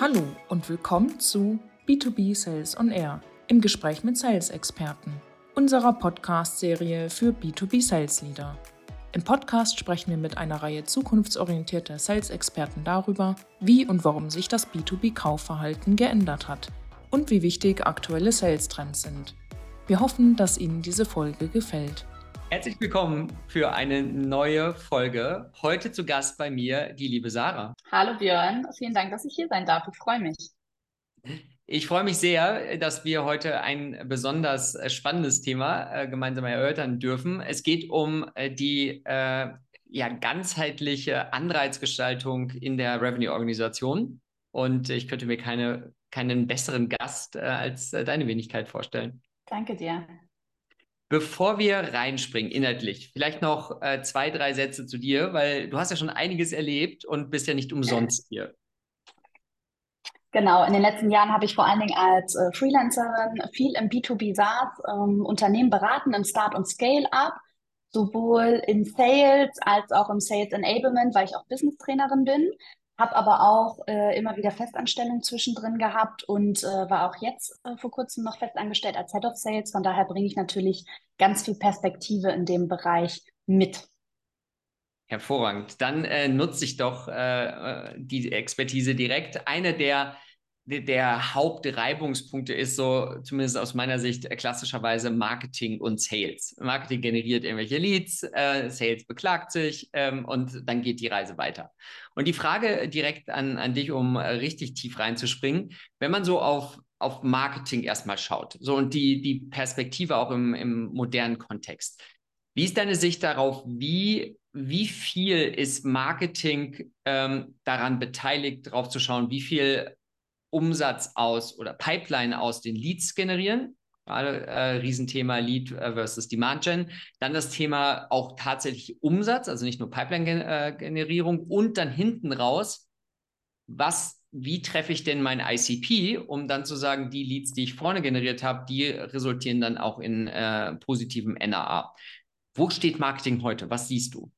Hallo und willkommen zu B2B Sales on Air im Gespräch mit Sales-Experten, unserer Podcast-Serie für B2B Sales Leader. Im Podcast sprechen wir mit einer Reihe zukunftsorientierter Sales-Experten darüber, wie und warum sich das B2B-Kaufverhalten geändert hat und wie wichtig aktuelle Sales-Trends sind. Wir hoffen, dass Ihnen diese Folge gefällt. Herzlich willkommen für eine neue Folge. Heute zu Gast bei mir die liebe Sarah. Hallo Björn, vielen Dank, dass ich hier sein darf. Ich freue mich. Ich freue mich sehr, dass wir heute ein besonders äh, spannendes Thema äh, gemeinsam erörtern dürfen. Es geht um äh, die äh, ja, ganzheitliche Anreizgestaltung in der Revenue-Organisation. Und ich könnte mir keine, keinen besseren Gast als deine Wenigkeit vorstellen. Danke dir. Bevor wir reinspringen, inhaltlich, vielleicht noch äh, zwei, drei Sätze zu dir, weil du hast ja schon einiges erlebt und bist ja nicht umsonst hier. Genau, in den letzten Jahren habe ich vor allen Dingen als äh, Freelancerin viel im B2B SaaS ähm, Unternehmen beraten, im Start- und Scale-Up, sowohl in Sales als auch im Sales Enablement, weil ich auch Business Trainerin bin. Habe aber auch äh, immer wieder Festanstellungen zwischendrin gehabt und äh, war auch jetzt äh, vor kurzem noch festangestellt als Head of Sales. Von daher bringe ich natürlich ganz viel Perspektive in dem Bereich mit. Hervorragend. Dann äh, nutze ich doch äh, äh, die Expertise direkt. Eine der der Hauptreibungspunkte ist so, zumindest aus meiner Sicht, äh, klassischerweise Marketing und Sales. Marketing generiert irgendwelche Leads, äh, Sales beklagt sich ähm, und dann geht die Reise weiter. Und die Frage direkt an, an dich, um äh, richtig tief reinzuspringen, wenn man so auf, auf Marketing erstmal schaut, so und die, die Perspektive auch im, im modernen Kontext. Wie ist deine Sicht darauf, wie wie viel ist Marketing ähm, daran beteiligt, darauf zu schauen, wie viel Umsatz aus oder Pipeline aus den Leads generieren. Gerade äh, Riesenthema Lead äh, versus Demand Gen. Dann das Thema auch tatsächlich Umsatz, also nicht nur Pipeline-Generierung und dann hinten raus, was, wie treffe ich denn mein ICP, um dann zu sagen, die Leads, die ich vorne generiert habe, die resultieren dann auch in äh, positivem NAA. Wo steht Marketing heute? Was siehst du?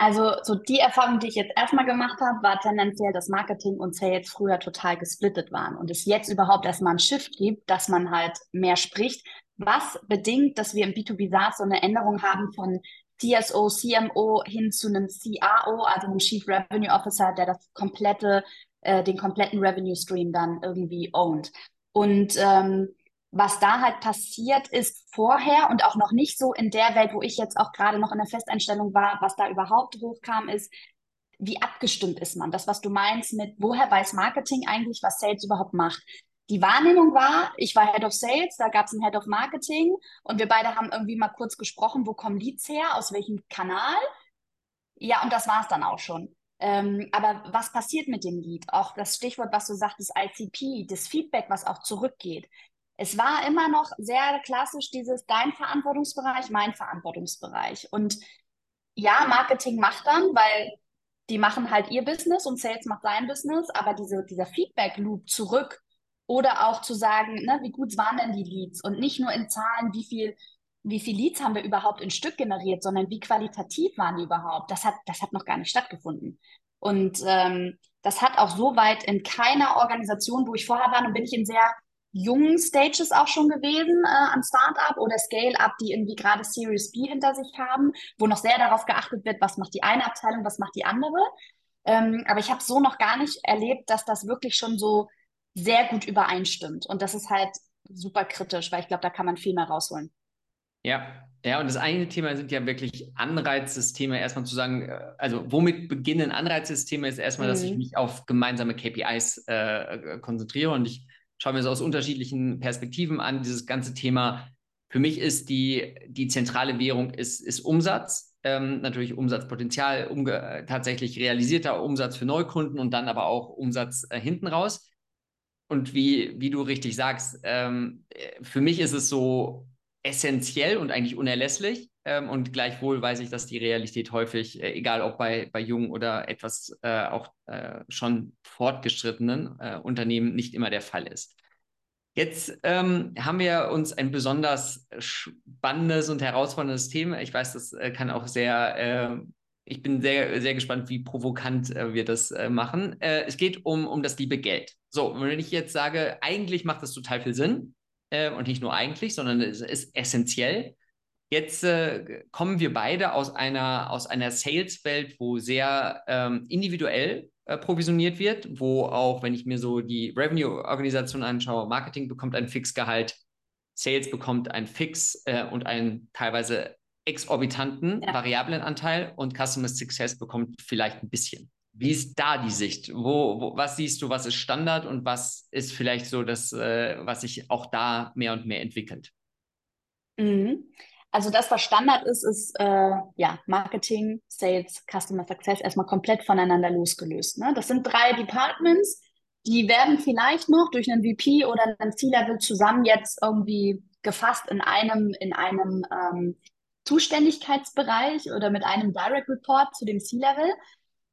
Also so die Erfahrung, die ich jetzt erstmal gemacht habe, war tendenziell, dass Marketing und Sales früher total gesplittet waren und es jetzt überhaupt erstmal einen Shift gibt, dass man halt mehr spricht, was bedingt, dass wir im B2B SaaS so eine Änderung haben von CSO, CMO hin zu einem CRO, also einem Chief Revenue Officer, der das komplette, äh, den kompletten Revenue Stream dann irgendwie ownt. Und ähm, was da halt passiert ist vorher und auch noch nicht so in der Welt, wo ich jetzt auch gerade noch in der Festeinstellung war, was da überhaupt hochkam, ist, wie abgestimmt ist man? Das, was du meinst mit, woher weiß Marketing eigentlich, was Sales überhaupt macht? Die Wahrnehmung war, ich war Head of Sales, da gab es einen Head of Marketing und wir beide haben irgendwie mal kurz gesprochen, wo kommen Leads her, aus welchem Kanal. Ja, und das war es dann auch schon. Ähm, aber was passiert mit dem Lead? Auch das Stichwort, was du sagtest, ICP, das Feedback, was auch zurückgeht es war immer noch sehr klassisch dieses dein Verantwortungsbereich, mein Verantwortungsbereich. Und ja, Marketing macht dann, weil die machen halt ihr Business und Sales macht sein Business, aber diese, dieser Feedback-Loop zurück oder auch zu sagen, ne, wie gut waren denn die Leads und nicht nur in Zahlen, wie viel, wie viel Leads haben wir überhaupt in Stück generiert, sondern wie qualitativ waren die überhaupt, das hat, das hat noch gar nicht stattgefunden. Und ähm, das hat auch so weit in keiner Organisation, wo ich vorher war, und bin ich in sehr jungen Stages auch schon gewesen äh, an Startup oder Scale-up, die irgendwie gerade Series B hinter sich haben, wo noch sehr darauf geachtet wird, was macht die eine Abteilung, was macht die andere. Ähm, aber ich habe so noch gar nicht erlebt, dass das wirklich schon so sehr gut übereinstimmt. Und das ist halt super kritisch, weil ich glaube, da kann man viel mehr rausholen. Ja, ja, und das eine Thema sind ja wirklich Anreizsysteme. Erstmal zu sagen, äh, also womit beginnen Anreizsysteme, ist erstmal, mhm. dass ich mhm. mich auf gemeinsame KPIs äh, konzentriere und ich schaue mir das aus unterschiedlichen Perspektiven an. Dieses ganze Thema, für mich ist die, die zentrale Währung ist, ist Umsatz. Ähm, natürlich Umsatzpotenzial, umge tatsächlich realisierter Umsatz für Neukunden und dann aber auch Umsatz äh, hinten raus. Und wie, wie du richtig sagst, ähm, für mich ist es so essentiell und eigentlich unerlässlich, ähm, und gleichwohl weiß ich, dass die Realität häufig, äh, egal ob bei, bei jungen oder etwas äh, auch äh, schon fortgeschrittenen äh, Unternehmen, nicht immer der Fall ist. Jetzt ähm, haben wir uns ein besonders spannendes und herausforderndes Thema. Ich weiß, das äh, kann auch sehr äh, ich bin sehr, sehr gespannt, wie provokant äh, wir das machen. Es geht um, um das liebe Geld. So, wenn ich jetzt sage, eigentlich macht das total viel Sinn, und nicht nur eigentlich, sondern es ist essentiell. Jetzt äh, kommen wir beide aus einer, aus einer Sales-Welt, wo sehr ähm, individuell äh, provisioniert wird, wo auch, wenn ich mir so die Revenue-Organisation anschaue, Marketing bekommt ein Fixgehalt, Sales bekommt ein Fix äh, und einen teilweise exorbitanten ja. variablen Anteil und Customer Success bekommt vielleicht ein bisschen. Wie ist da die Sicht? Wo, wo, was siehst du, was ist Standard und was ist vielleicht so das, äh, was sich auch da mehr und mehr entwickelt? Mhm. Also das, was Standard ist, ist äh, ja Marketing, Sales, Customer Success erstmal komplett voneinander losgelöst. Ne? Das sind drei Departments, die werden vielleicht noch durch einen VP oder einen C-Level zusammen jetzt irgendwie gefasst in einem, in einem ähm, Zuständigkeitsbereich oder mit einem Direct Report zu dem C-Level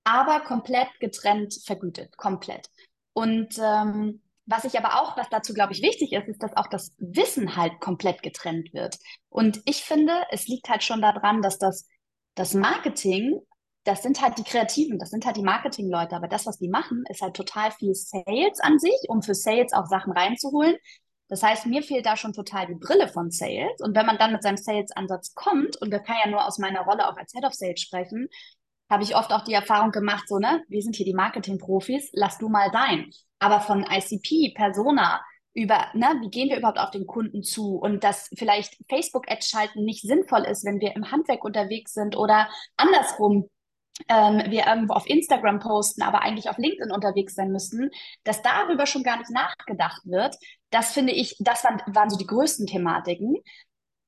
aber komplett getrennt vergütet, komplett. Und ähm, was ich aber auch, was dazu, glaube ich, wichtig ist, ist, dass auch das Wissen halt komplett getrennt wird. Und ich finde, es liegt halt schon daran, dass das, das Marketing, das sind halt die Kreativen, das sind halt die Marketingleute, aber das, was die machen, ist halt total viel Sales an sich, um für Sales auch Sachen reinzuholen. Das heißt, mir fehlt da schon total die Brille von Sales. Und wenn man dann mit seinem Sales-Ansatz kommt, und wir kann ja nur aus meiner Rolle auch als Head of Sales sprechen, habe ich oft auch die Erfahrung gemacht, so, ne, wir sind hier die Marketing-Profis, lass du mal sein. Aber von ICP, Persona, über, ne, wie gehen wir überhaupt auf den Kunden zu und dass vielleicht Facebook-Ads schalten nicht sinnvoll ist, wenn wir im Handwerk unterwegs sind oder andersrum, ähm, wir irgendwo auf Instagram posten, aber eigentlich auf LinkedIn unterwegs sein müssten, dass darüber schon gar nicht nachgedacht wird. Das finde ich, das waren, waren so die größten Thematiken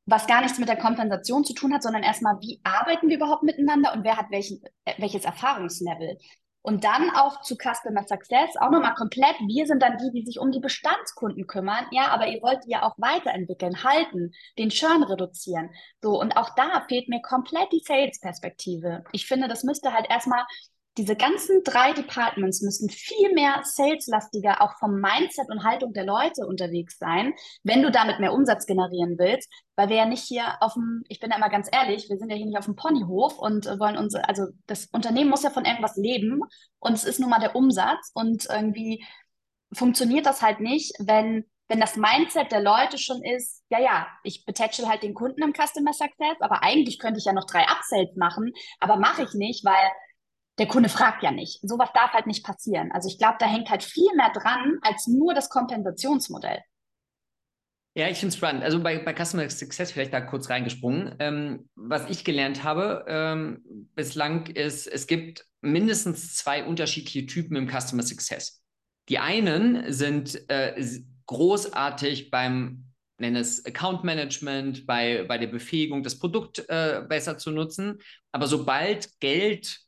was gar nichts mit der Kompensation zu tun hat, sondern erstmal, wie arbeiten wir überhaupt miteinander und wer hat welchen, äh, welches Erfahrungslevel. Und dann auch zu Customer Success, auch nochmal komplett, wir sind dann die, die sich um die Bestandskunden kümmern. Ja, aber ihr wollt die ja auch weiterentwickeln, halten, den Churn reduzieren. So, und auch da fehlt mir komplett die Sales-Perspektive. Ich finde, das müsste halt erstmal diese ganzen drei Departments müssen viel mehr saleslastiger auch vom Mindset und Haltung der Leute unterwegs sein, wenn du damit mehr Umsatz generieren willst, weil wir ja nicht hier auf dem, ich bin ja immer ganz ehrlich, wir sind ja hier nicht auf dem Ponyhof und wollen uns, also das Unternehmen muss ja von irgendwas leben und es ist nun mal der Umsatz und irgendwie funktioniert das halt nicht, wenn wenn das Mindset der Leute schon ist, ja, ja, ich betätschel halt den Kunden im Customer Success, aber eigentlich könnte ich ja noch drei Upsells machen, aber mache ich nicht, weil der Kunde fragt ja nicht. Sowas darf halt nicht passieren. Also ich glaube, da hängt halt viel mehr dran als nur das Kompensationsmodell. Ja, ich finde es spannend. Also bei, bei Customer Success vielleicht da kurz reingesprungen. Ähm, was ich gelernt habe ähm, bislang ist, es gibt mindestens zwei unterschiedliche Typen im Customer Success. Die einen sind äh, großartig beim nenne es Account Management, bei, bei der Befähigung, das Produkt äh, besser zu nutzen. Aber sobald Geld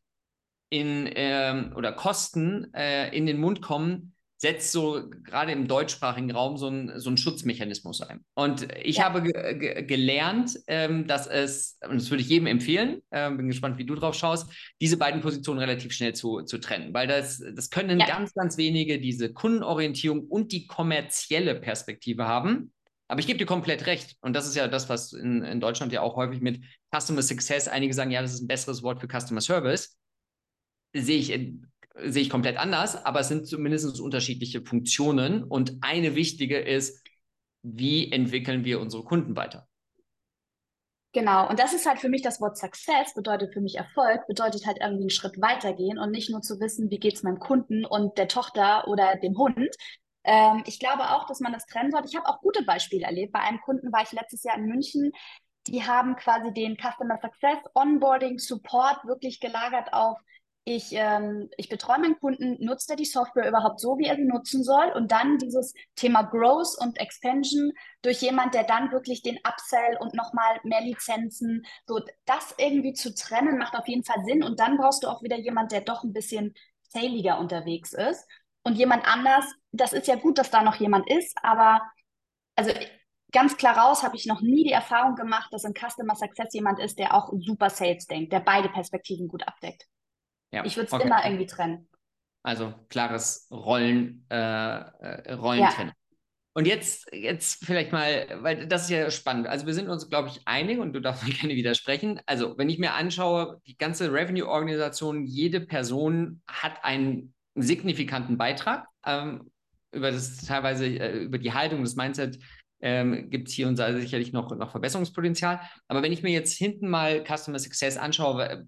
in ähm, oder Kosten äh, in den Mund kommen, setzt so gerade im deutschsprachigen Raum so ein, so ein Schutzmechanismus ein. Und ich ja. habe ge gelernt, ähm, dass es, und das würde ich jedem empfehlen, äh, bin gespannt, wie du drauf schaust, diese beiden Positionen relativ schnell zu, zu trennen, weil das, das können ja. ganz, ganz wenige diese Kundenorientierung und die kommerzielle Perspektive haben. Aber ich gebe dir komplett recht. Und das ist ja das, was in, in Deutschland ja auch häufig mit Customer Success, einige sagen, ja, das ist ein besseres Wort für Customer Service sehe ich, sehe ich komplett anders, aber es sind zumindest unterschiedliche Funktionen. Und eine wichtige ist, wie entwickeln wir unsere Kunden weiter? Genau, und das ist halt für mich das Wort Success, bedeutet für mich Erfolg, bedeutet halt irgendwie einen Schritt weitergehen und nicht nur zu wissen, wie geht es meinem Kunden und der Tochter oder dem Hund. Ähm, ich glaube auch, dass man das trennen sollte. Ich habe auch gute Beispiele erlebt. Bei einem Kunden war ich letztes Jahr in München. Die haben quasi den Customer Success, Onboarding, Support wirklich gelagert auf ich, ähm, ich betreue meinen Kunden, nutzt er die Software überhaupt so, wie er sie nutzen soll? Und dann dieses Thema Growth und Expansion durch jemand, der dann wirklich den Upsell und nochmal mehr Lizenzen, so das irgendwie zu trennen, macht auf jeden Fall Sinn. Und dann brauchst du auch wieder jemand, der doch ein bisschen saliger unterwegs ist. Und jemand anders, das ist ja gut, dass da noch jemand ist, aber also ganz klar raus habe ich noch nie die Erfahrung gemacht, dass in Customer Success jemand ist, der auch super Sales denkt, der beide Perspektiven gut abdeckt. Ja, ich würde es okay. immer irgendwie trennen. Also klares Rollen, äh, äh Rollentrennung. Und jetzt, jetzt vielleicht mal, weil das ist ja spannend. Also wir sind uns, glaube ich, einig und du darfst mir gerne widersprechen. Also wenn ich mir anschaue, die ganze Revenue-Organisation, jede Person hat einen signifikanten Beitrag. Ähm, über das teilweise, äh, über die Haltung, das Mindset ähm, gibt es hier und da sicherlich noch, noch Verbesserungspotenzial. Aber wenn ich mir jetzt hinten mal Customer Success anschaue,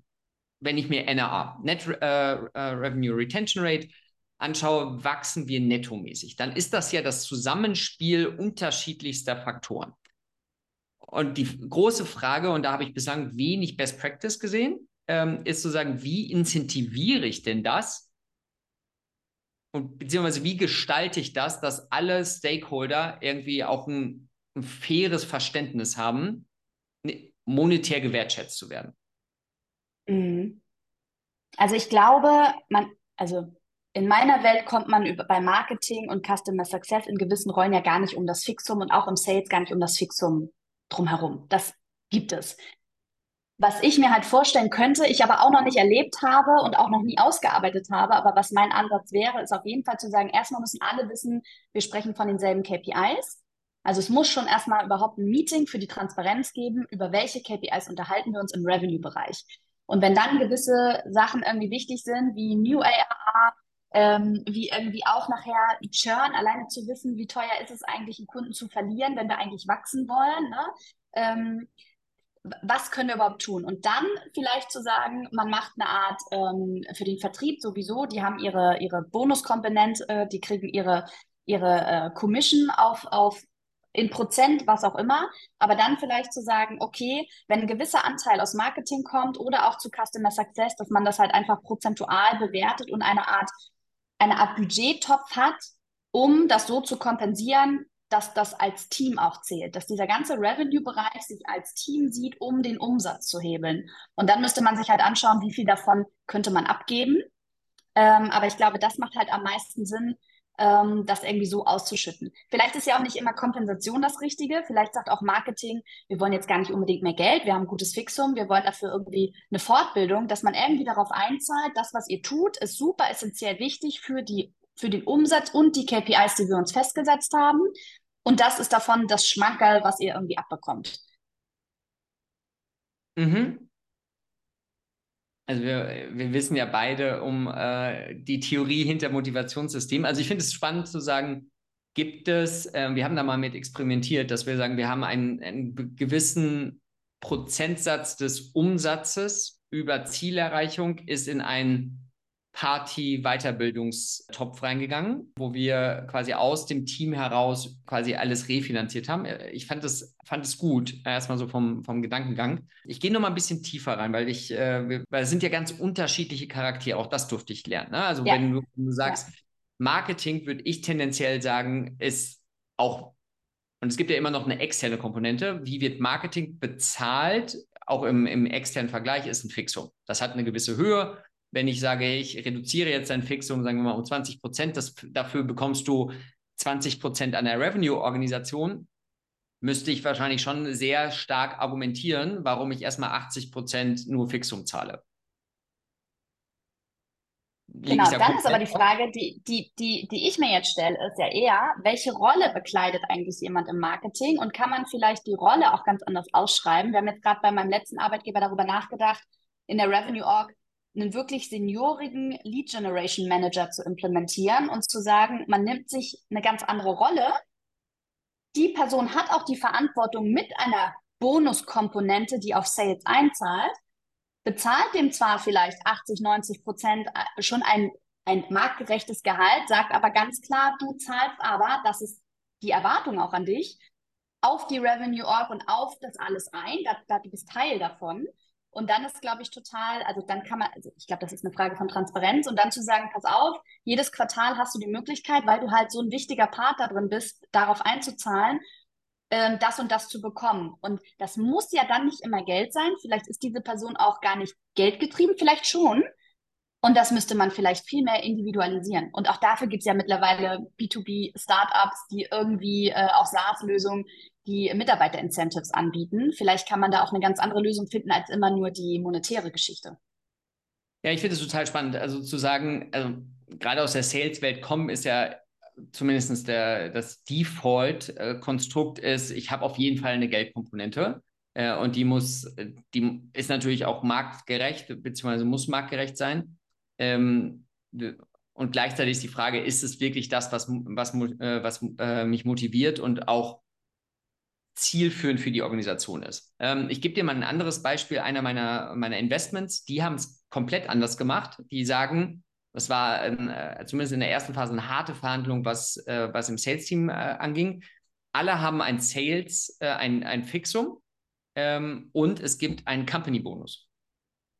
wenn ich mir NRA, Net äh, äh, Revenue Retention Rate, anschaue, wachsen wir nettomäßig. Dann ist das ja das Zusammenspiel unterschiedlichster Faktoren. Und die große Frage, und da habe ich bislang wenig Best Practice gesehen, ähm, ist zu sagen, wie incentiviere ich denn das? Und beziehungsweise wie gestalte ich das, dass alle Stakeholder irgendwie auch ein, ein faires Verständnis haben, ne, monetär gewertschätzt zu werden? Mhm. Also ich glaube, man, also in meiner Welt kommt man über, bei Marketing und Customer Success in gewissen Rollen ja gar nicht um das Fixum und auch im Sales gar nicht um das Fixum drumherum. Das gibt es. Was ich mir halt vorstellen könnte, ich aber auch noch nicht erlebt habe und auch noch nie ausgearbeitet habe, aber was mein Ansatz wäre, ist auf jeden Fall zu sagen, erstmal müssen alle wissen, wir sprechen von denselben KPIs. Also es muss schon erstmal überhaupt ein Meeting für die Transparenz geben, über welche KPIs unterhalten wir uns im Revenue-Bereich. Und wenn dann gewisse Sachen irgendwie wichtig sind, wie New ARR, ähm, wie irgendwie auch nachher Churn, alleine zu wissen, wie teuer ist es eigentlich, einen Kunden zu verlieren, wenn wir eigentlich wachsen wollen. Ne? Ähm, was können wir überhaupt tun? Und dann vielleicht zu sagen, man macht eine Art ähm, für den Vertrieb sowieso, die haben ihre, ihre Bonuskomponente, äh, die kriegen ihre, ihre äh, Commission auf, auf in Prozent, was auch immer, aber dann vielleicht zu sagen, okay, wenn ein gewisser Anteil aus Marketing kommt oder auch zu Customer Success, dass man das halt einfach prozentual bewertet und eine Art eine Art Budgettopf hat, um das so zu kompensieren, dass das als Team auch zählt, dass dieser ganze Revenue-Bereich sich als Team sieht, um den Umsatz zu hebeln. Und dann müsste man sich halt anschauen, wie viel davon könnte man abgeben. Ähm, aber ich glaube, das macht halt am meisten Sinn, ähm, das irgendwie so auszuschütten. Vielleicht ist ja auch nicht immer Kompensation das Richtige. Vielleicht sagt auch Marketing, wir wollen jetzt gar nicht unbedingt mehr Geld, wir haben ein gutes Fixum, wir wollen dafür irgendwie eine Fortbildung, dass man irgendwie darauf einzahlt, das, was ihr tut, ist super essentiell wichtig für, die, für den Umsatz und die KPIs, die wir uns festgesetzt haben. Und das ist davon das Schmankerl, was ihr irgendwie abbekommt. Mhm. Also wir, wir wissen ja beide um äh, die Theorie hinter Motivationssystem. Also ich finde es spannend zu sagen, gibt es, äh, wir haben da mal mit experimentiert, dass wir sagen, wir haben einen, einen gewissen Prozentsatz des Umsatzes über Zielerreichung ist in ein Party-Weiterbildungstopf reingegangen, wo wir quasi aus dem Team heraus quasi alles refinanziert haben. Ich fand es fand gut, erstmal so vom, vom Gedankengang. Ich gehe noch mal ein bisschen tiefer rein, weil ich, äh, weil es sind ja ganz unterschiedliche Charaktere, auch das durfte ich lernen. Ne? Also ja. wenn, du, wenn, du, sagst, ja. Marketing würde ich tendenziell sagen, ist auch, und es gibt ja immer noch eine externe Komponente, wie wird Marketing bezahlt, auch im, im externen Vergleich ist ein Fixum. Das hat eine gewisse Höhe, wenn ich sage, ich reduziere jetzt dein Fixum, sagen wir mal, um 20 Prozent, dafür bekommst du 20 Prozent an der Revenue-Organisation, müsste ich wahrscheinlich schon sehr stark argumentieren, warum ich erstmal 80 Prozent nur Fixum zahle. genau, da dann ist aber die Frage, die, die, die, die ich mir jetzt stelle, ist ja eher, welche Rolle bekleidet eigentlich jemand im Marketing und kann man vielleicht die Rolle auch ganz anders ausschreiben? Wir haben jetzt gerade bei meinem letzten Arbeitgeber darüber nachgedacht, in der Revenue Org einen wirklich seniorigen Lead Generation Manager zu implementieren und zu sagen, man nimmt sich eine ganz andere Rolle. Die Person hat auch die Verantwortung mit einer Bonuskomponente, die auf Sales einzahlt, bezahlt dem zwar vielleicht 80, 90 Prozent äh, schon ein, ein marktgerechtes Gehalt, sagt aber ganz klar, du zahlst aber, das ist die Erwartung auch an dich, auf die Revenue Org und auf das alles ein, da, da, du bist Teil davon. Und dann ist, glaube ich, total, also dann kann man, also ich glaube, das ist eine Frage von Transparenz und dann zu sagen, pass auf, jedes Quartal hast du die Möglichkeit, weil du halt so ein wichtiger Part da drin bist, darauf einzuzahlen, äh, das und das zu bekommen. Und das muss ja dann nicht immer Geld sein. Vielleicht ist diese Person auch gar nicht geldgetrieben, vielleicht schon. Und das müsste man vielleicht viel mehr individualisieren. Und auch dafür gibt es ja mittlerweile B2B-Startups, die irgendwie äh, auch SaaS-Lösungen die Mitarbeiter-Incentives anbieten. Vielleicht kann man da auch eine ganz andere Lösung finden als immer nur die monetäre Geschichte. Ja, ich finde es total spannend. Also zu sagen, also gerade aus der Sales-Welt kommen ist ja zumindest der, das Default-Konstrukt ist, ich habe auf jeden Fall eine Geldkomponente. Äh, und die muss, die ist natürlich auch marktgerecht, beziehungsweise muss marktgerecht sein. Ähm, und gleichzeitig ist die Frage, ist es wirklich das, was, was, äh, was äh, mich motiviert und auch zielführend für die Organisation ist. Ähm, ich gebe dir mal ein anderes Beispiel einer meiner, meiner Investments. Die haben es komplett anders gemacht. Die sagen, das war äh, zumindest in der ersten Phase eine harte Verhandlung, was, äh, was im Sales-Team äh, anging. Alle haben ein Sales, äh, ein, ein Fixum ähm, und es gibt einen Company-Bonus.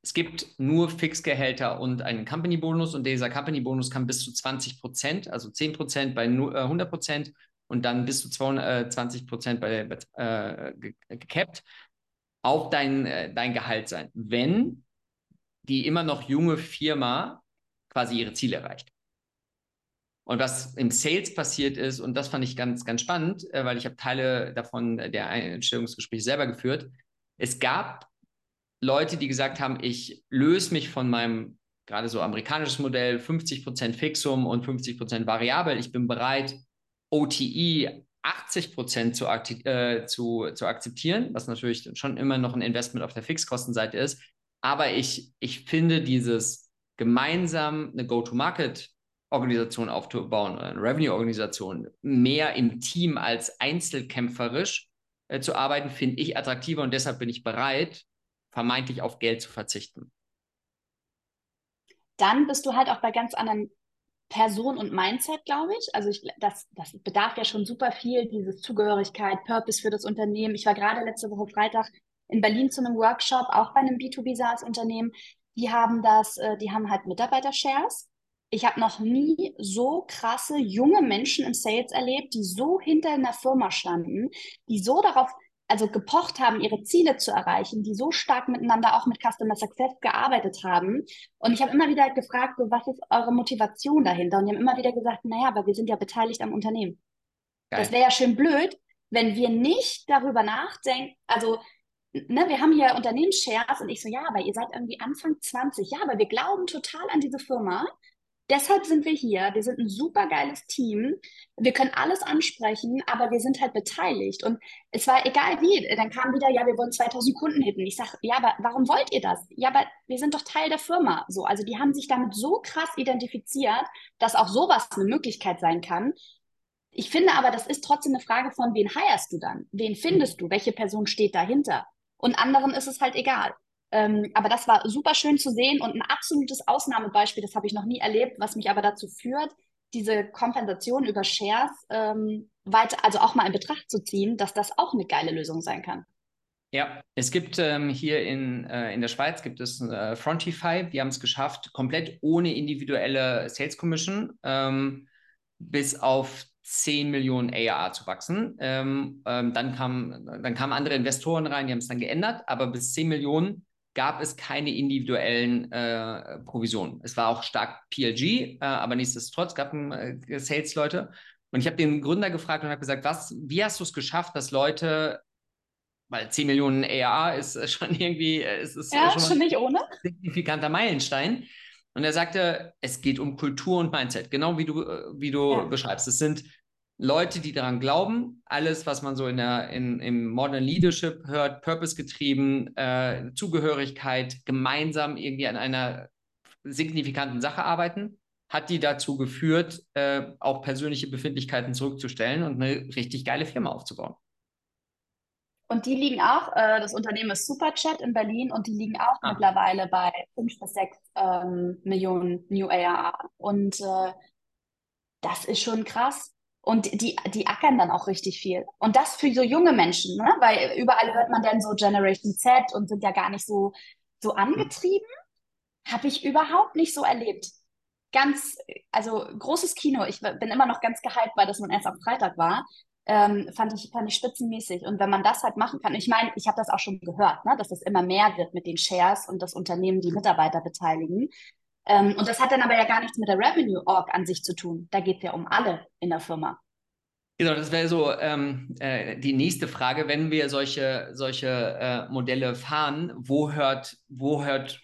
Es gibt nur Fixgehälter und einen Company-Bonus und dieser Company-Bonus kann bis zu 20 Prozent, also 10 Prozent bei 100 Prozent und dann bis zu 20 Prozent bei, äh, gecapped auf dein, äh, dein Gehalt sein, wenn die immer noch junge Firma quasi ihre Ziele erreicht. Und was im Sales passiert ist, und das fand ich ganz, ganz spannend, äh, weil ich habe Teile davon der Einstellungsgespräche selber geführt. Es gab Leute, die gesagt haben, ich löse mich von meinem gerade so amerikanisches Modell, 50% Fixum und 50% variabel. Ich bin bereit, OTI 80% zu, äh, zu, zu akzeptieren, was natürlich schon immer noch ein Investment auf der Fixkostenseite ist. Aber ich, ich finde dieses gemeinsam eine Go-to-Market-Organisation aufzubauen oder eine Revenue-Organisation mehr im Team als einzelkämpferisch äh, zu arbeiten, finde ich attraktiver und deshalb bin ich bereit, vermeintlich auf Geld zu verzichten. Dann bist du halt auch bei ganz anderen Person und Mindset, glaube ich. Also ich, das, das bedarf ja schon super viel, diese Zugehörigkeit, Purpose für das Unternehmen. Ich war gerade letzte Woche Freitag in Berlin zu einem Workshop, auch bei einem B2B SaaS-Unternehmen. Die haben das, äh, die haben halt Mitarbeiter-Shares. Ich habe noch nie so krasse junge Menschen im Sales erlebt, die so hinter einer Firma standen, die so darauf also gepocht haben, ihre Ziele zu erreichen, die so stark miteinander auch mit Customer Success gearbeitet haben. Und ich habe immer wieder gefragt, so, was ist eure Motivation dahinter? Und die haben immer wieder gesagt, naja, aber wir sind ja beteiligt am Unternehmen. Geil. Das wäre ja schön blöd, wenn wir nicht darüber nachdenken, also Ne, wir haben hier Unternehmensshares und ich so, ja, aber ihr seid irgendwie Anfang 20, ja, aber wir glauben total an diese Firma Deshalb sind wir hier. Wir sind ein super geiles Team. Wir können alles ansprechen, aber wir sind halt beteiligt. Und es war egal wie. Dann kam wieder, ja, wir wollen 2000 Kunden hitten. Ich sage, ja, aber warum wollt ihr das? Ja, aber wir sind doch Teil der Firma. So, also die haben sich damit so krass identifiziert, dass auch sowas eine Möglichkeit sein kann. Ich finde aber, das ist trotzdem eine Frage von, wen heierst du dann? Wen findest du? Welche Person steht dahinter? Und anderen ist es halt egal. Ähm, aber das war super schön zu sehen und ein absolutes Ausnahmebeispiel, das habe ich noch nie erlebt, was mich aber dazu führt, diese Kompensation über Shares ähm, weiter, also auch mal in Betracht zu ziehen, dass das auch eine geile Lösung sein kann. Ja, es gibt ähm, hier in, äh, in der Schweiz gibt es äh, Frontify, die haben es geschafft, komplett ohne individuelle Sales Commission ähm, bis auf 10 Millionen ARA zu wachsen. Ähm, ähm, dann, kam, dann kamen andere Investoren rein, die haben es dann geändert, aber bis 10 Millionen gab es keine individuellen äh, Provisionen. Es war auch stark PLG, äh, aber nichtsdestotrotz gab es äh, Sales-Leute. Und ich habe den Gründer gefragt und habe gesagt, was, wie hast du es geschafft, dass Leute, weil 10 Millionen ARA ist schon irgendwie, es ist ja, schon, schon nicht ohne. ein signifikanter Meilenstein. Und er sagte, es geht um Kultur und Mindset, genau wie du, äh, wie du ja. beschreibst. Es sind Leute, die daran glauben, alles, was man so in der, in, im Modern Leadership hört, Purpose getrieben, äh, Zugehörigkeit, gemeinsam irgendwie an einer signifikanten Sache arbeiten, hat die dazu geführt, äh, auch persönliche Befindlichkeiten zurückzustellen und eine richtig geile Firma aufzubauen. Und die liegen auch, äh, das Unternehmen ist Superchat in Berlin und die liegen auch ah. mittlerweile bei 5 bis 6 ähm, Millionen New ARA. Und äh, das ist schon krass. Und die, die ackern dann auch richtig viel. Und das für so junge Menschen, ne? weil überall hört man dann so Generation Z und sind ja gar nicht so, so angetrieben. Habe ich überhaupt nicht so erlebt. Ganz, also großes Kino. Ich bin immer noch ganz gehypt, weil das nun erst am Freitag war. Ähm, fand, ich, fand ich spitzenmäßig. Und wenn man das halt machen kann, ich meine, ich habe das auch schon gehört, ne, dass es immer mehr wird mit den Shares und das Unternehmen die Mitarbeiter beteiligen. Ähm, und das hat dann aber ja gar nichts mit der Revenue Org an sich zu tun. Da geht es ja um alle in der Firma. Genau, das wäre so ähm, äh, die nächste Frage. Wenn wir solche, solche äh, Modelle fahren, wo hört, wo hört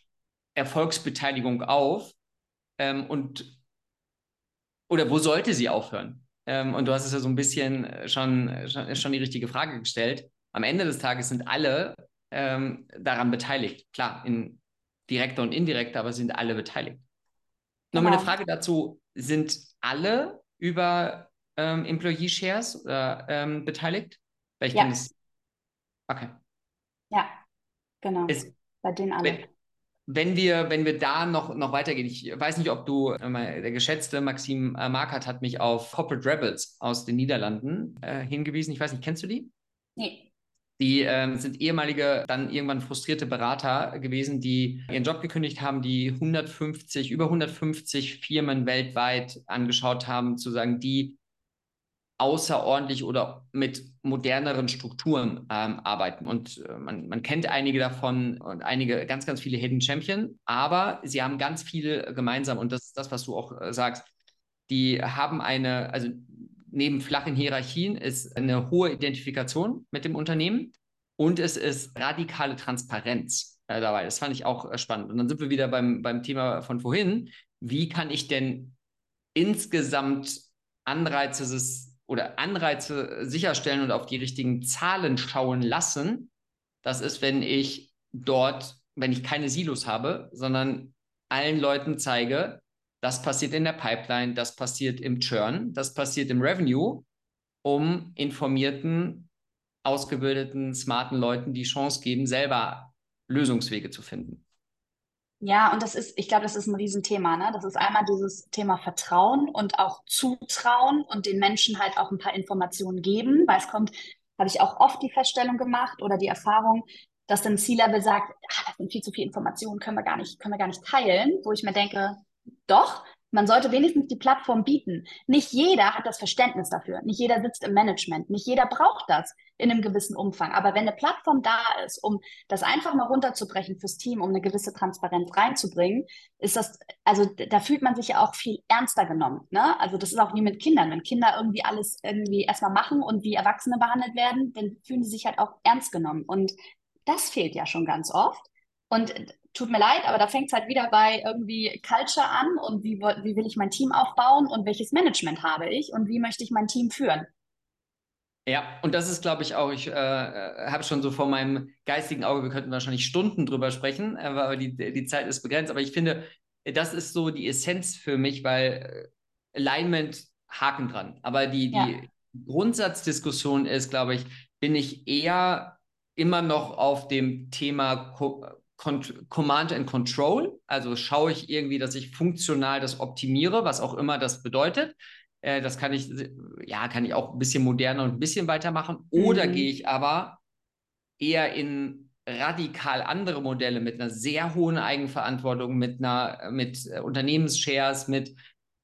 Erfolgsbeteiligung auf? Ähm, und oder wo sollte sie aufhören? Ähm, und du hast es ja so ein bisschen schon, schon, schon die richtige Frage gestellt. Am Ende des Tages sind alle ähm, daran beteiligt. Klar, in direkter und indirekter, aber sind alle beteiligt. Genau. Nochmal eine Frage dazu: Sind alle über ähm, Employee Shares ähm, beteiligt? Weil ich ja. Es... Okay. Ja, genau. Es, Bei denen alle. Wenn, wenn wir, wenn wir da noch, noch weitergehen, ich weiß nicht, ob du, äh, der geschätzte Maxim äh, Markert hat mich auf Corporate Rebels aus den Niederlanden äh, hingewiesen. Ich weiß nicht, kennst du die? Nee. Die ähm, sind ehemalige, dann irgendwann frustrierte Berater gewesen, die ihren Job gekündigt haben, die 150, über 150 Firmen weltweit angeschaut haben, zu sagen, die außerordentlich oder mit moderneren Strukturen ähm, arbeiten. Und äh, man, man, kennt einige davon und einige, ganz, ganz viele Hidden Champion, aber sie haben ganz viel gemeinsam und das ist das, was du auch äh, sagst. Die haben eine, also neben flachen Hierarchien ist eine hohe Identifikation mit dem Unternehmen und es ist radikale Transparenz äh, dabei. Das fand ich auch äh, spannend. Und dann sind wir wieder beim, beim Thema von vorhin. Wie kann ich denn insgesamt Anreize oder Anreize sicherstellen und auf die richtigen Zahlen schauen lassen. Das ist, wenn ich dort, wenn ich keine Silos habe, sondern allen Leuten zeige, das passiert in der Pipeline, das passiert im Churn, das passiert im Revenue, um informierten, ausgebildeten, smarten Leuten die Chance geben, selber Lösungswege zu finden. Ja, und das ist, ich glaube, das ist ein Riesenthema. Ne? Das ist einmal dieses Thema Vertrauen und auch Zutrauen und den Menschen halt auch ein paar Informationen geben, weil es kommt, habe ich auch oft die Feststellung gemacht oder die Erfahrung, dass dann C-Level sagt, ah, das sind viel zu viele Informationen, können wir gar nicht, können wir gar nicht teilen, wo ich mir denke, doch, man sollte wenigstens die Plattform bieten. Nicht jeder hat das Verständnis dafür. Nicht jeder sitzt im Management. Nicht jeder braucht das in einem gewissen Umfang. Aber wenn eine Plattform da ist, um das einfach mal runterzubrechen fürs Team, um eine gewisse Transparenz reinzubringen, ist das, also da fühlt man sich ja auch viel ernster genommen. Ne? Also das ist auch nie mit Kindern. Wenn Kinder irgendwie alles irgendwie erstmal machen und wie Erwachsene behandelt werden, dann fühlen sie sich halt auch ernst genommen. Und das fehlt ja schon ganz oft. Und tut mir leid, aber da fängt es halt wieder bei irgendwie Culture an und wie, wie will ich mein Team aufbauen und welches Management habe ich und wie möchte ich mein Team führen. Ja, und das ist, glaube ich, auch, ich äh, äh habe schon so vor meinem geistigen Auge, wir könnten wahrscheinlich Stunden drüber sprechen, äh, aber die, die Zeit ist begrenzt. Aber ich finde, das ist so die Essenz für mich, weil äh, Alignment, Haken dran. Aber die, die ja. Grundsatzdiskussion ist, glaube ich, bin ich eher immer noch auf dem Thema Command and Control. Also schaue ich irgendwie, dass ich funktional das optimiere, was auch immer das bedeutet. Äh, das kann ich, ja, kann ich auch ein bisschen moderner und ein bisschen weitermachen. Oder mhm. gehe ich aber eher in radikal andere Modelle mit einer sehr hohen Eigenverantwortung, mit einer, mit äh, Unternehmensshares, mit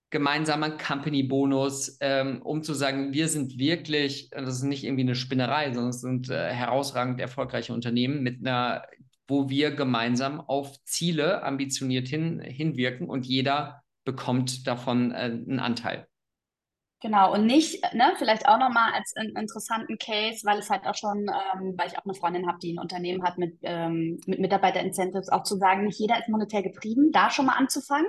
gemeinsamen Company-Bonus, ähm, um zu sagen, wir sind wirklich, das ist nicht irgendwie eine Spinnerei, sondern es sind äh, herausragend erfolgreiche Unternehmen mit einer wo wir gemeinsam auf Ziele ambitioniert hin, hinwirken und jeder bekommt davon äh, einen Anteil. Genau, und nicht, ne, vielleicht auch nochmal als einen interessanten Case, weil es halt auch schon, ähm, weil ich auch eine Freundin habe, die ein Unternehmen hat mit, ähm, mit Mitarbeiter-Incentives, auch zu sagen, nicht jeder ist monetär getrieben, da schon mal anzufangen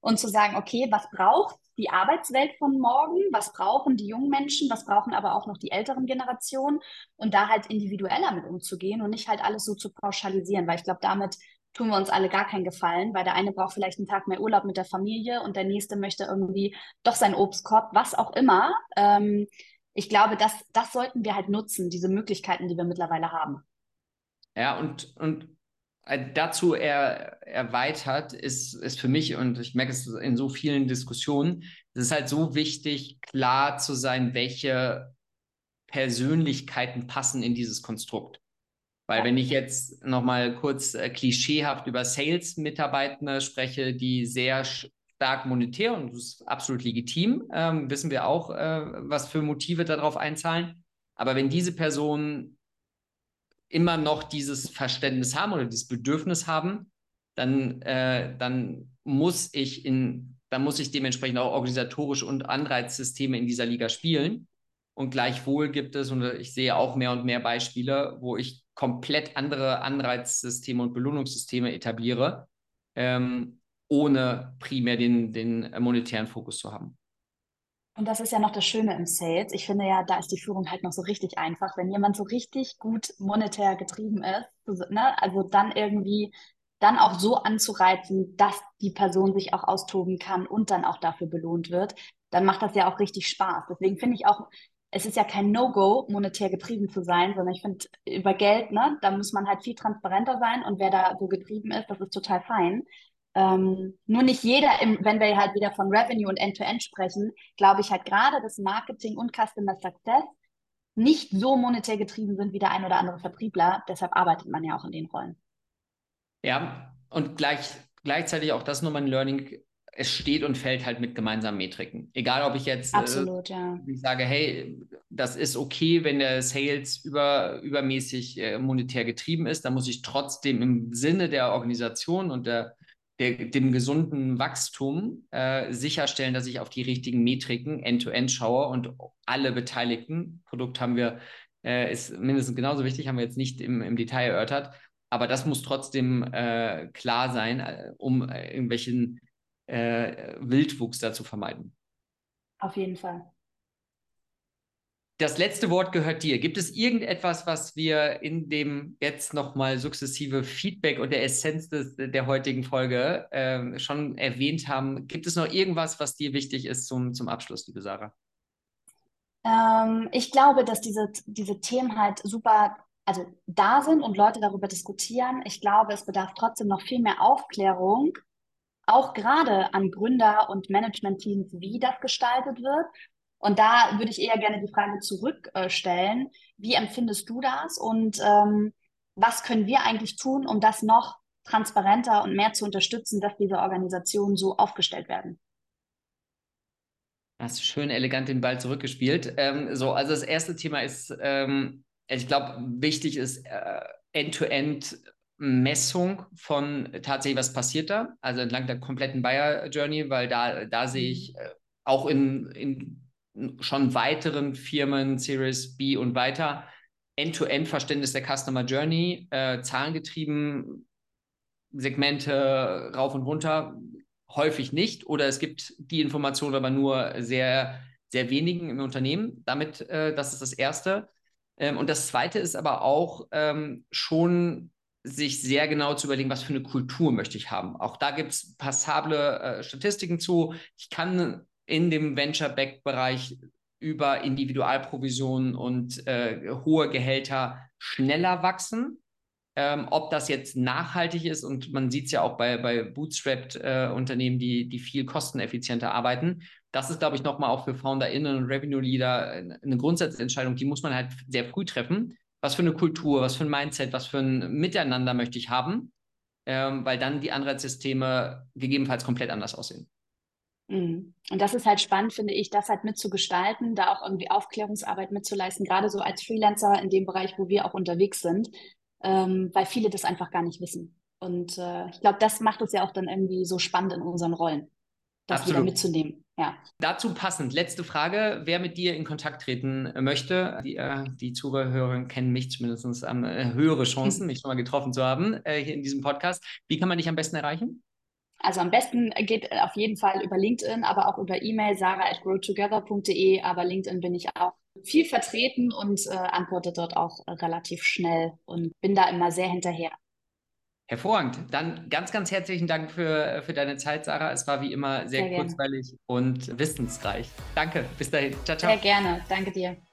und zu sagen, okay, was braucht die Arbeitswelt von morgen, was brauchen die jungen Menschen, was brauchen aber auch noch die älteren Generationen und da halt individueller mit umzugehen und nicht halt alles so zu pauschalisieren, weil ich glaube, damit tun wir uns alle gar keinen Gefallen, weil der eine braucht vielleicht einen Tag mehr Urlaub mit der Familie und der nächste möchte irgendwie doch seinen Obstkorb, was auch immer. Ähm, ich glaube, das, das sollten wir halt nutzen, diese Möglichkeiten, die wir mittlerweile haben. Ja, und, und dazu er, erweitert ist, ist für mich, und ich merke es in so vielen Diskussionen, es ist halt so wichtig, klar zu sein, welche Persönlichkeiten passen in dieses Konstrukt. Weil wenn ich jetzt nochmal kurz äh, klischeehaft über Sales-Mitarbeitende spreche, die sehr stark monetär, und das ist absolut legitim, ähm, wissen wir auch, äh, was für Motive darauf einzahlen. Aber wenn diese Personen immer noch dieses Verständnis haben oder dieses Bedürfnis haben, dann, äh, dann muss ich in, dann muss ich dementsprechend auch organisatorisch und Anreizsysteme in dieser Liga spielen. Und gleichwohl gibt es, und ich sehe auch mehr und mehr Beispiele, wo ich komplett andere Anreizsysteme und Belohnungssysteme etabliere, ähm, ohne primär den, den monetären Fokus zu haben. Und das ist ja noch das Schöne im Sales. Ich finde ja, da ist die Führung halt noch so richtig einfach. Wenn jemand so richtig gut monetär getrieben ist, ne, also dann irgendwie dann auch so anzureizen, dass die Person sich auch austoben kann und dann auch dafür belohnt wird, dann macht das ja auch richtig Spaß. Deswegen finde ich auch, es ist ja kein No-Go, monetär getrieben zu sein, sondern ich finde, über Geld, ne, da muss man halt viel transparenter sein und wer da so getrieben ist, das ist total fein. Ähm, nur nicht jeder, im, wenn wir halt wieder von Revenue und End-to-End -End sprechen, glaube ich halt gerade das Marketing und Customer Success nicht so monetär getrieben sind wie der ein oder andere Vertriebler. Deshalb arbeitet man ja auch in den Rollen. Ja, und gleich, gleichzeitig auch das nur mein Learning. Es steht und fällt halt mit gemeinsamen Metriken. Egal, ob ich jetzt Absolut, äh, ja. ich sage, hey, das ist okay, wenn der Sales über, übermäßig äh, monetär getrieben ist, dann muss ich trotzdem im Sinne der Organisation und der der, dem gesunden Wachstum äh, sicherstellen, dass ich auf die richtigen Metriken end-to-end -End schaue und alle Beteiligten, Produkt haben wir, äh, ist mindestens genauso wichtig, haben wir jetzt nicht im, im Detail erörtert, aber das muss trotzdem äh, klar sein, äh, um äh, irgendwelchen äh, Wildwuchs da zu vermeiden. Auf jeden Fall. Das letzte Wort gehört dir. Gibt es irgendetwas, was wir in dem jetzt nochmal sukzessive Feedback und der Essenz des, der heutigen Folge äh, schon erwähnt haben? Gibt es noch irgendwas, was dir wichtig ist zum, zum Abschluss, liebe Sarah? Ähm, ich glaube, dass diese, diese Themen halt super also da sind und Leute darüber diskutieren. Ich glaube, es bedarf trotzdem noch viel mehr Aufklärung, auch gerade an Gründer und Managementteams, wie das gestaltet wird und da würde ich eher gerne die Frage zurückstellen, wie empfindest du das und ähm, was können wir eigentlich tun, um das noch transparenter und mehr zu unterstützen, dass diese Organisationen so aufgestellt werden? Hast du schön elegant den Ball zurückgespielt. Ähm, so, also das erste Thema ist, ähm, ich glaube, wichtig ist äh, End-to-End Messung von tatsächlich, was passiert da, also entlang der kompletten Buyer Journey, weil da, da sehe ich mhm. äh, auch in, in schon weiteren Firmen, Series B und weiter, End-to-End-Verständnis der Customer Journey, äh, zahlengetrieben, Segmente rauf und runter, häufig nicht. Oder es gibt die Information aber nur sehr, sehr wenigen im Unternehmen. Damit, äh, das ist das Erste. Ähm, und das Zweite ist aber auch ähm, schon sich sehr genau zu überlegen, was für eine Kultur möchte ich haben. Auch da gibt es passable äh, Statistiken zu. Ich kann in dem Venture-Back-Bereich über Individualprovisionen und äh, hohe Gehälter schneller wachsen. Ähm, ob das jetzt nachhaltig ist und man sieht es ja auch bei, bei Bootstrapped-Unternehmen, äh, die, die viel kosteneffizienter arbeiten. Das ist, glaube ich, nochmal auch für FounderInnen und Revenue-Leader eine Grundsatzentscheidung, die muss man halt sehr früh treffen. Was für eine Kultur, was für ein Mindset, was für ein Miteinander möchte ich haben, ähm, weil dann die Anreizsysteme gegebenenfalls komplett anders aussehen. Mhm. Und das ist halt spannend, finde ich, das halt mitzugestalten, da auch irgendwie Aufklärungsarbeit mitzuleisten, gerade so als Freelancer in dem Bereich, wo wir auch unterwegs sind, ähm, weil viele das einfach gar nicht wissen. Und äh, ich glaube, das macht es ja auch dann irgendwie so spannend in unseren Rollen, das Absolut. wieder mitzunehmen. Ja. Dazu passend, letzte Frage. Wer mit dir in Kontakt treten möchte, die, äh, die Zuhörer kennen mich zumindest an äh, höhere Chancen, mich schon mal getroffen zu haben äh, hier in diesem Podcast. Wie kann man dich am besten erreichen? Also am besten geht auf jeden Fall über LinkedIn, aber auch über E-Mail sarah at growtogether.de. Aber LinkedIn bin ich auch viel vertreten und äh, antworte dort auch äh, relativ schnell und bin da immer sehr hinterher. Hervorragend. Dann ganz, ganz herzlichen Dank für, für deine Zeit, Sarah. Es war wie immer sehr, sehr kurzweilig und wissensreich. Danke. Bis dahin. Ciao, ciao. Sehr gerne. Danke dir.